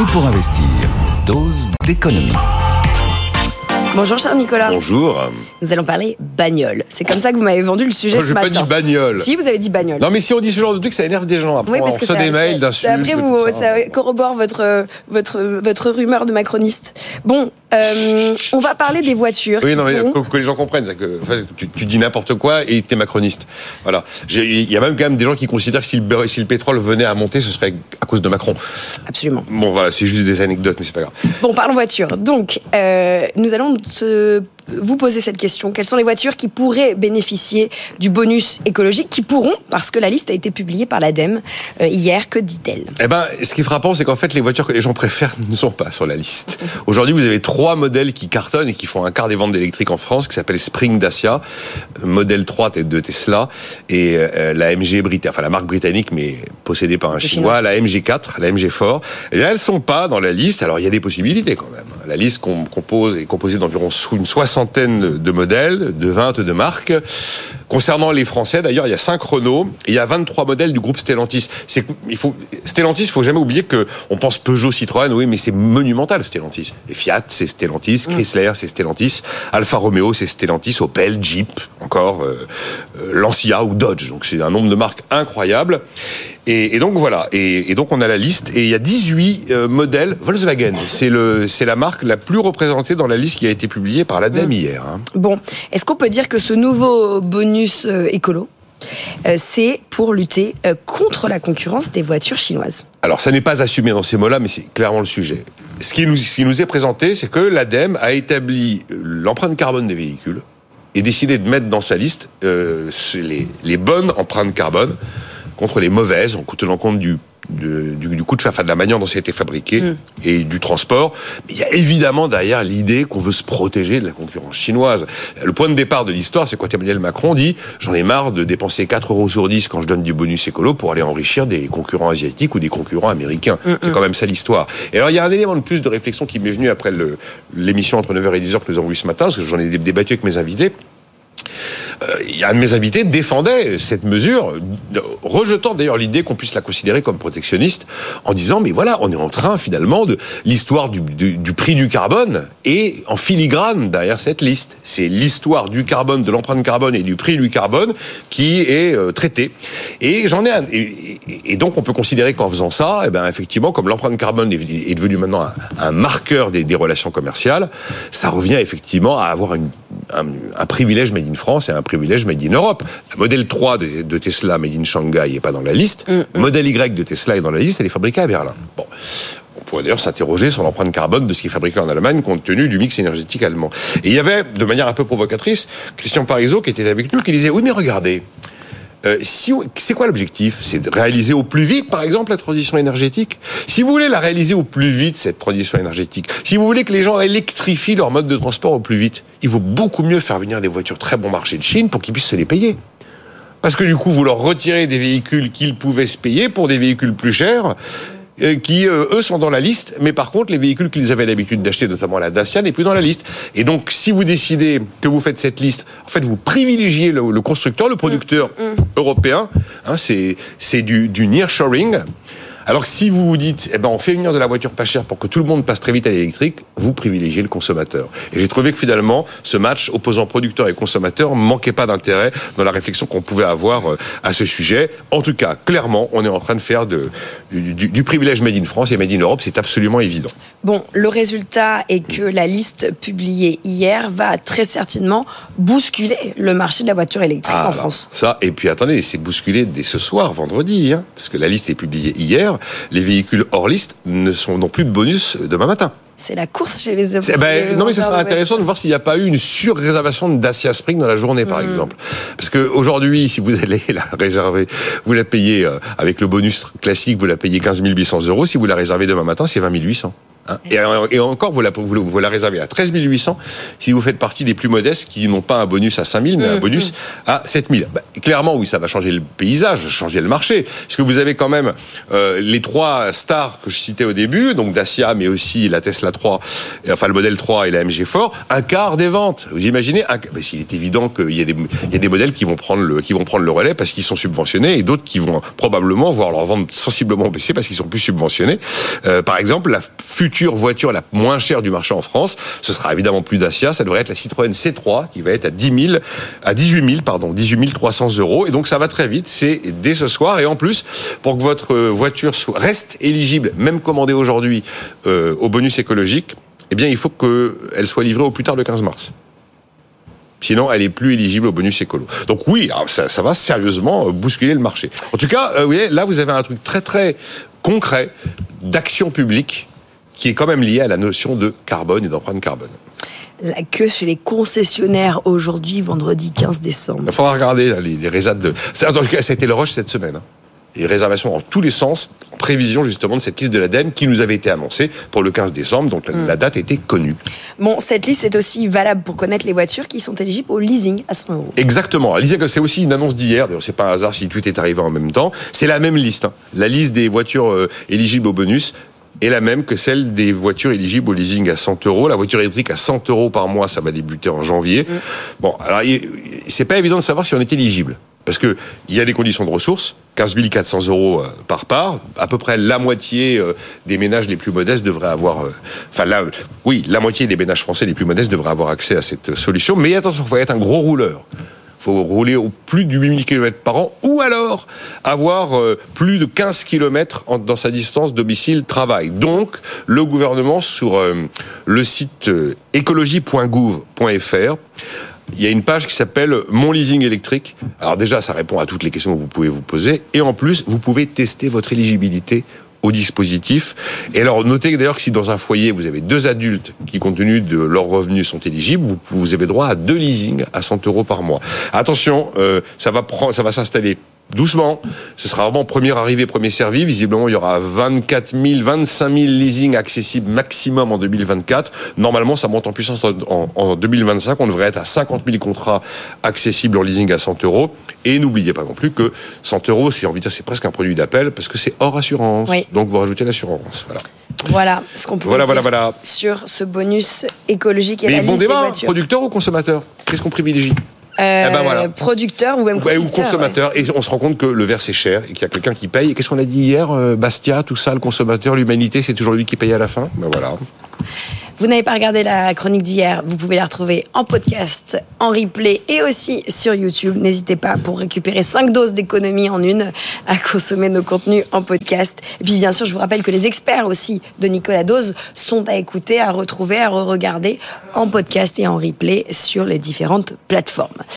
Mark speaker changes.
Speaker 1: Tout pour investir. Dose d'économie.
Speaker 2: Bonjour cher Nicolas.
Speaker 3: Bonjour.
Speaker 2: Nous allons parler bagnole. C'est comme ça que vous m'avez vendu le sujet ce
Speaker 3: j'ai
Speaker 2: matin.
Speaker 3: pas dit bagnole.
Speaker 2: Si, vous avez dit bagnole.
Speaker 3: Non, mais si on dit ce genre de truc, ça énerve des gens. Après,
Speaker 2: Oui,
Speaker 3: on
Speaker 2: parce que
Speaker 3: reçoit
Speaker 2: ça,
Speaker 3: des mails d'insultes.
Speaker 2: Après, vous,
Speaker 3: ça.
Speaker 2: ça corrobore votre, votre, votre rumeur de macroniste. Bon, euh, on va parler des voitures.
Speaker 3: Oui, non, mais que, que les gens comprennent, que tu, tu dis n'importe quoi et t'es macroniste. Voilà. Il y a même quand même des gens qui considèrent que si le, beurre- si le pétrole venait à monter, ce serait à cause de Macron.
Speaker 2: Absolument.
Speaker 3: Bon, voilà, c'est juste des anecdotes, mais c'est pas grave.
Speaker 2: Bon, parlons voiture. Donc, euh, nous allons se- vous poser cette question. Quelles sont les voitures qui pourraient bénéficier du bonus écologique Qui pourront, parce que la liste a été publiée par l'ADEME euh, hier. Que dit-elle?
Speaker 3: Eh ben, ce qui est frappant, c'est qu'en fait, les voitures que les gens préfèrent ne sont pas sur la liste. Aujourd'hui, vous avez trois modèles qui cartonnent et qui font un quart des ventes d'électriques en France, qui s'appelle Spring Dacia, modèle 3 de Tesla, et euh, la MG britannique, enfin la marque britannique, mais possédée par un Chinois, la MG4, la MG4. Et là, elles sont pas dans la liste. Alors, il y a des possibilités quand même. La liste qu'on compose est composée d'environ une soixantaine de modèles, de 20 de marques. Concernant les Français, d'ailleurs, il y a 5 Renault et il y a 23 modèles du groupe Stellantis. C'est il faut Stellantis, il faut jamais oublier que on pense Peugeot, Citroën, oui, mais c'est monumental Stellantis. Et Fiat, c'est Stellantis, Chrysler, c'est Stellantis, Alfa Romeo, c'est Stellantis, Opel, Jeep, encore euh, euh, Lancia ou Dodge. Donc c'est un nombre de marques incroyable. Et, et donc voilà. Et, et donc on a la liste et il y a 18 euh, modèles Volkswagen. C'est la marque la plus représentée dans la liste qui a été publiée par l'ADEME hier. hein.
Speaker 2: Bon, est-ce qu'on peut dire que ce nouveau bonus euh, écolo, euh, c'est pour lutter euh, contre la concurrence des voitures chinoises?
Speaker 3: Alors, ça n'est pas assumé dans ces mots-là, mais c'est clairement le sujet. Ce qui nous, ce qui nous est présenté, c'est que l'ADEME a établi l'empreinte carbone des véhicules et décidé de mettre dans sa liste euh, les, les bonnes empreintes carbone contre les mauvaises, en tenant compte du, du, du coût de faire, enfin, de la manière dont ça a été fabriqué et du transport. Mais il y a évidemment derrière l'idée qu'on veut se protéger de la concurrence chinoise. Le point de départ de l'histoire, c'est quand Emmanuel Macron dit j'en ai marre de dépenser 4 euros sur 10 quand je donne du bonus écolo pour aller enrichir des concurrents asiatiques ou des concurrents américains. C'est quand même ça l'histoire. Et alors il y a un élément de plus de réflexion qui m'est venu après l'émission entre 9h et 10h que nous avons eu ce matin, parce que j'en ai débattu avec mes invités. Euh, un de mes invités défendait cette mesure, rejetant d'ailleurs l'idée qu'on puisse la considérer comme protectionniste, en disant mais voilà, on est en train finalement de l'histoire du, prix du carbone et en filigrane derrière cette liste. C'est l'histoire du carbone, de l'empreinte carbone et du prix du carbone qui est euh, traitée. Et j'en ai un, et, et- et donc on peut considérer qu'en faisant ça, eh ben effectivement, comme l'empreinte carbone est, devenue maintenant un, un marqueur des, des relations commerciales, ça revient effectivement à avoir une, un, un privilège made in France et un privilège made in Europe. Le modèle 3 de, de Tesla made in Shanghai n'est pas dans la liste. Modèle Y de Tesla est dans la liste, elle est fabriquée à Berlin. Bon. On pourrait d'ailleurs s'interroger sur l'empreinte carbone de ce qui est fabriqué en Allemagne compte tenu du mix énergétique allemand. Et il y avait, de manière un peu provocatrice, Christian Parizeau qui était avec nous, qui disait, oui mais regardez, euh, c'est quoi l'objectif? C'est de réaliser au plus vite, par exemple, la transition énergétique? Si vous voulez la réaliser au plus vite, cette transition énergétique, si vous voulez que les gens électrifient leur mode de transport au plus vite, il vaut beaucoup mieux faire venir des voitures très bon marché de Chine pour qu'ils puissent se les payer. Parce que du coup, vous leur retirez des véhicules qu'ils pouvaient se payer pour des véhicules plus chers, qui, euh, eux, sont dans la liste. Mais par contre, les véhicules qu'ils avaient l'habitude d'acheter, notamment la Dacia, n'est plus dans la liste. Et donc, si vous décidez que vous faites cette liste, en fait, vous privilégiez le, le constructeur, le producteur européen. Hein, c'est c'est du, du nearshoring. Alors que si vous vous dites, eh ben, on fait venir de la voiture pas chère pour que tout le monde passe très vite à l'électrique, vous privilégiez le consommateur. Et j'ai trouvé que finalement, ce match opposant producteur et consommateur manquait pas d'intérêt dans la réflexion qu'on pouvait avoir euh, à ce sujet. En tout cas, clairement, on est en train de faire de, du, du- du privilège Made in France et Made in Europe, c'est absolument évident.
Speaker 2: Bon, le résultat est que la liste publiée hier va très certainement bousculer le marché de la voiture électrique en France.
Speaker 3: Ça, et puis attendez, c'est bousculé dès ce soir, vendredi, hein, parce que la liste est publiée hier. Les véhicules hors liste ne sont non plus de bonus demain matin.
Speaker 2: C'est la course chez les
Speaker 3: ben, non, mais ça serait intéressant de voir s'il n'y a pas eu une surréservation de Dacia Spring dans la journée, par exemple. Parce que aujourd'hui, si vous allez la réserver, vous la payez euh, avec le bonus classique, vous la payez 15 800 euros. Si vous la réservez demain matin, c'est 20 800. Hein. Et, et, encore, vous la, vous, vous la, réservez à 13 800 si vous faites partie des plus modestes qui n'ont pas un bonus à 5 000, mais un mmh, bonus mmh. à 7 000. Bah, clairement, oui, ça va changer le paysage, changer le marché. Parce que vous avez quand même euh, les trois stars que je citais au début, donc Dacia, mais aussi la Tesla 3, enfin le modèle 3 et la MG4, un quart des ventes. Vous imaginez un, bah, Il est évident qu'il y, a des, il y a des modèles qui vont prendre le, qui vont prendre le relais parce qu'ils sont subventionnés et d'autres qui vont probablement voir leur vente sensiblement baisser parce qu'ils sont plus subventionnés. Euh, par exemple, la future voiture la moins chère du marché en France, ce sera évidemment plus Dacia, ça devrait être la Citroën C3 qui va être à 10 000, à 18 000, pardon, 18 300 euros. Et donc ça va très vite, c'est dès ce soir. Et en plus, pour que votre voiture reste éligible, même commandée aujourd'hui, euh, au bonus écologique, eh bien, il faut qu'elle soit livrée au plus tard le 15 mars. Sinon, elle est plus éligible au bonus écolo. Donc oui, ça, ça va sérieusement euh, bousculer le marché. En tout cas, euh, vous voyez, là, vous avez un truc très très concret d'action publique qui est quand même lié à la notion de carbone et d'empreinte carbone.
Speaker 2: La queue chez les concessionnaires aujourd'hui, vendredi 15 décembre.
Speaker 3: Il faudra regarder les, les résades de. Dans le cas, ça a été le rush cette semaine. Hein et réservations en tous les sens, en prévision justement de cette liste de l'ADEME qui nous avait été annoncée pour le 15 décembre, donc la, mm. date était connue.
Speaker 2: Bon, cette liste est aussi valable pour connaître les voitures qui sont éligibles au leasing à 100 euros.
Speaker 3: Exactement. que c'est aussi une annonce d'hier, d'ailleurs c'est pas un hasard si tout est arrivé en même temps, c'est la même liste. Hein. La liste des voitures euh, éligibles au bonus est la même que celle des voitures éligibles au leasing à 100 euros. La voiture électrique à 100 euros par mois, ça va débuter en janvier. Mm. Bon, alors c'est pas évident de savoir si on est éligible. Parce qu'il y a des conditions de ressources, 15 400 euros euh, par part, à peu près la moitié euh, des ménages les plus modestes devraient avoir, euh, enfin là, oui, la moitié des ménages français les plus modestes devraient avoir accès à cette solution. Mais attention, il faut être un gros rouleur. Faut rouler au plus de 8000 km par an, ou alors avoir plus de 15 km dans sa distance domicile-travail. Donc, le gouvernement, sur le site écologie.gouv.fr, il y a une page qui s'appelle Mon leasing électrique. Alors déjà, ça répond à toutes les questions que vous pouvez vous poser. Et en plus, vous pouvez tester votre éligibilité au dispositif. Et alors, notez d'ailleurs que si dans un foyer, vous avez deux adultes qui, compte tenu de leurs revenus, sont éligibles, vous, vous avez droit à deux leasings à 100 euros par mois. Attention, euh, ça va, ça va s'installer doucement. Ce sera vraiment première arrivée, premier servi. Visiblement, il y aura 24 000, 25 000 leasing accessibles maximum en 2024. Normalement, ça monte en puissance en, 2025. On devrait être à 50 000 contrats accessibles en leasing à 100 euros. Et n'oubliez pas non plus que 100 euros, c'est envie de dire, c'est presque un produit d'appel parce que c'est hors assurance. Donc, vous rajoutez l'assurance. Voilà.
Speaker 2: Voilà ce qu'on peut
Speaker 3: voilà, voilà, voilà.
Speaker 2: sur ce bonus écologique et
Speaker 3: Mais
Speaker 2: la
Speaker 3: bon
Speaker 2: liste
Speaker 3: débat,
Speaker 2: des
Speaker 3: producteur ou consommateur? Qu'est-ce qu'on privilégie?
Speaker 2: Euh, eh ben voilà. producteur ou même
Speaker 3: ou consommateur. Et on se rend compte que le verre c'est cher et qu'il y a quelqu'un qui paye. Et qu'est-ce qu'on a dit hier euh, Bastia, tout ça, le consommateur, l'humanité, c'est toujours lui qui paye à la fin? Ben voilà.
Speaker 2: Vous n'avez pas regardé la chronique d'hier, vous pouvez la retrouver en podcast, en replay et aussi sur YouTube. N'hésitez pas pour récupérer 5 doses d'économie en une à consommer nos contenus en podcast. Et puis bien sûr, je vous rappelle que les experts aussi de Nicolas Dose sont à écouter, à retrouver, à re-regarder en podcast et en replay sur les différentes plateformes.